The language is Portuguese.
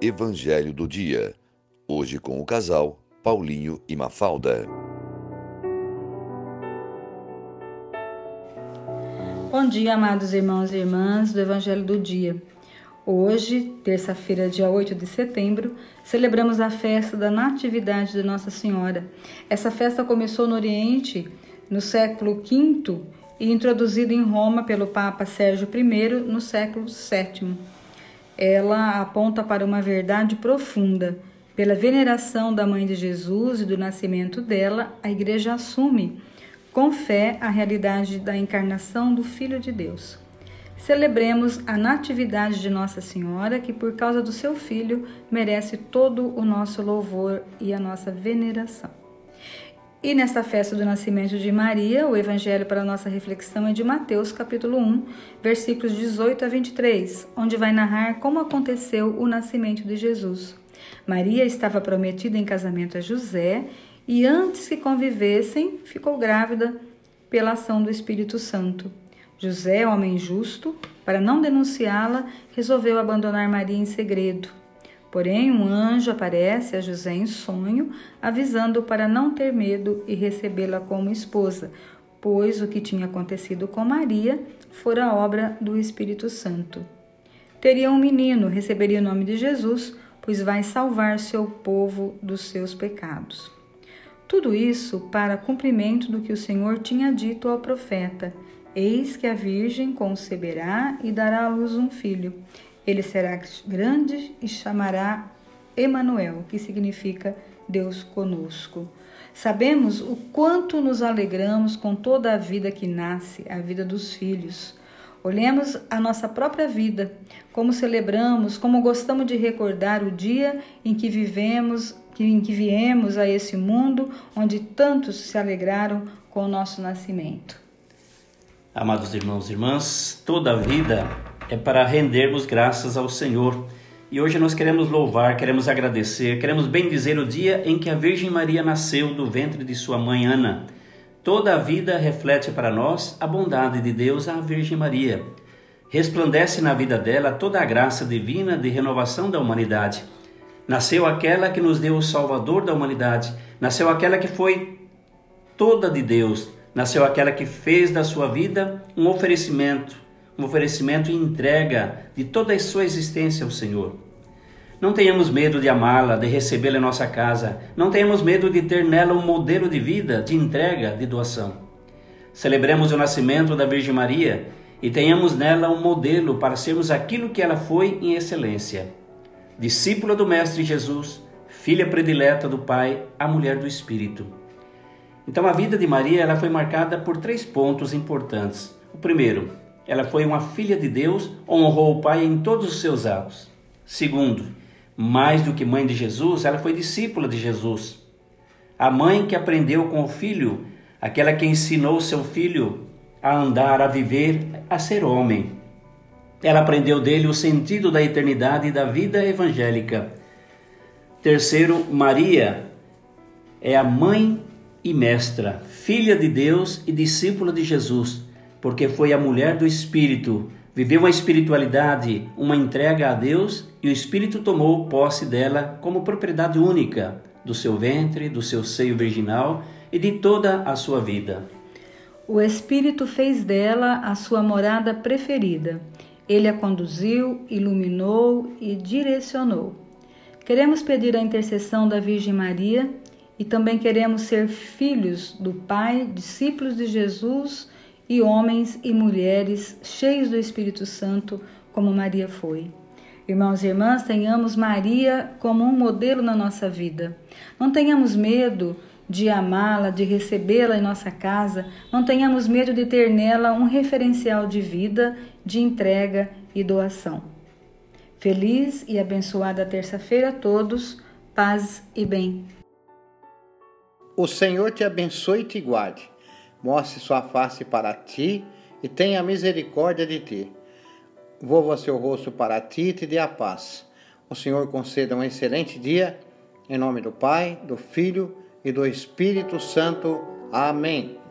Evangelho do Dia. Hoje com o casal Paulinho e Mafalda. Bom dia, amados irmãos e irmãs do Evangelho do Dia. Hoje, terça-feira, dia 8 de setembro, celebramos a festa da Natividade de Nossa Senhora. Essa festa começou no Oriente no século V e introduzida em Roma pelo Papa Sérgio I no século VII ela aponta para uma verdade profunda. Pela veneração da mãe de Jesus e do nascimento dela, a igreja assume com fé a realidade da encarnação do Filho de Deus. Celebremos a natividade de Nossa Senhora, que por causa do seu filho merece todo o nosso louvor e a nossa veneração. E nesta festa do nascimento de Maria, o evangelho para nossa reflexão é de Mateus, capítulo 1, versículos 18 a 23, onde vai narrar como aconteceu o nascimento de Jesus. Maria estava prometida em casamento a José e antes que convivessem, ficou grávida pela ação do Espírito Santo. José, homem justo, para não denunciá-la, resolveu abandonar Maria em segredo. Porém, um anjo aparece a José em sonho, avisando para não ter medo e recebê-la como esposa, pois o que tinha acontecido com Maria fora obra do Espírito Santo. Teria um menino, receberia o nome de Jesus, pois vai salvar seu povo dos seus pecados. Tudo isso para cumprimento do que o Senhor tinha dito ao profeta: Eis que a Virgem conceberá e dará à luz um filho ele será grande e chamará Emanuel, que significa Deus conosco. Sabemos o quanto nos alegramos com toda a vida que nasce, a vida dos filhos. Olhemos a nossa própria vida, como celebramos, como gostamos de recordar o dia em que vivemos, em que viemos a esse mundo onde tantos se alegraram com o nosso nascimento. Amados irmãos e irmãs, toda a vida é para rendermos graças ao Senhor. E hoje nós queremos louvar, queremos agradecer, queremos bendizer o dia em que a Virgem Maria nasceu do ventre de sua mãe Ana. Toda a vida reflete para nós a bondade de Deus à Virgem Maria. Resplandece na vida dela toda a graça divina de renovação da humanidade. Nasceu aquela que nos deu o Salvador da humanidade, nasceu aquela que foi toda de Deus, nasceu aquela que fez da sua vida um oferecimento, um oferecimento e entrega de toda a sua existência ao Senhor. Não tenhamos medo de amá-la, de recebê-la em nossa casa. Não tenhamos medo de ter nela um modelo de vida, de entrega, de doação. Celebremos o nascimento da Virgem Maria e tenhamos nela um modelo para sermos aquilo que ela foi em excelência. Discípula do Mestre Jesus, filha predileta do Pai, a mulher do Espírito. Então a vida de Maria ela foi marcada por três pontos importantes. O primeiro, ela foi uma filha de Deus, honrou o Pai em todos os seus atos. Segundo, mais do que mãe de Jesus, ela foi discípula de Jesus. A mãe que aprendeu com o filho, aquela que ensinou seu filho a andar, a viver, a ser homem. Ela aprendeu dele o sentido da eternidade e da vida evangélica. Terceiro, Maria é a mãe e mestra, filha de Deus e discípula de Jesus porque foi a mulher do Espírito, viveu uma espiritualidade, uma entrega a Deus e o Espírito tomou posse dela como propriedade única do seu ventre, do seu seio virginal e de toda a sua vida. O Espírito fez dela a sua morada preferida. Ele a conduziu, iluminou e direcionou. Queremos pedir a intercessão da Virgem Maria e também queremos ser filhos do Pai, discípulos de Jesus e homens e mulheres cheios do Espírito Santo, como Maria foi. Irmãos e irmãs, tenhamos Maria como um modelo na nossa vida. Não tenhamos medo de amá-la, de recebê-la em nossa casa, não tenhamos medo de ter nela um referencial de vida, de entrega e doação. Feliz e abençoada terça-feira a todos, paz e bem. O Senhor te abençoe e te guarde mostre sua face para ti e tenha misericórdia de ti. Volva seu rosto para ti e te dê a paz. O Senhor conceda um excelente dia, em nome do Pai, do Filho e do Espírito Santo. Amém.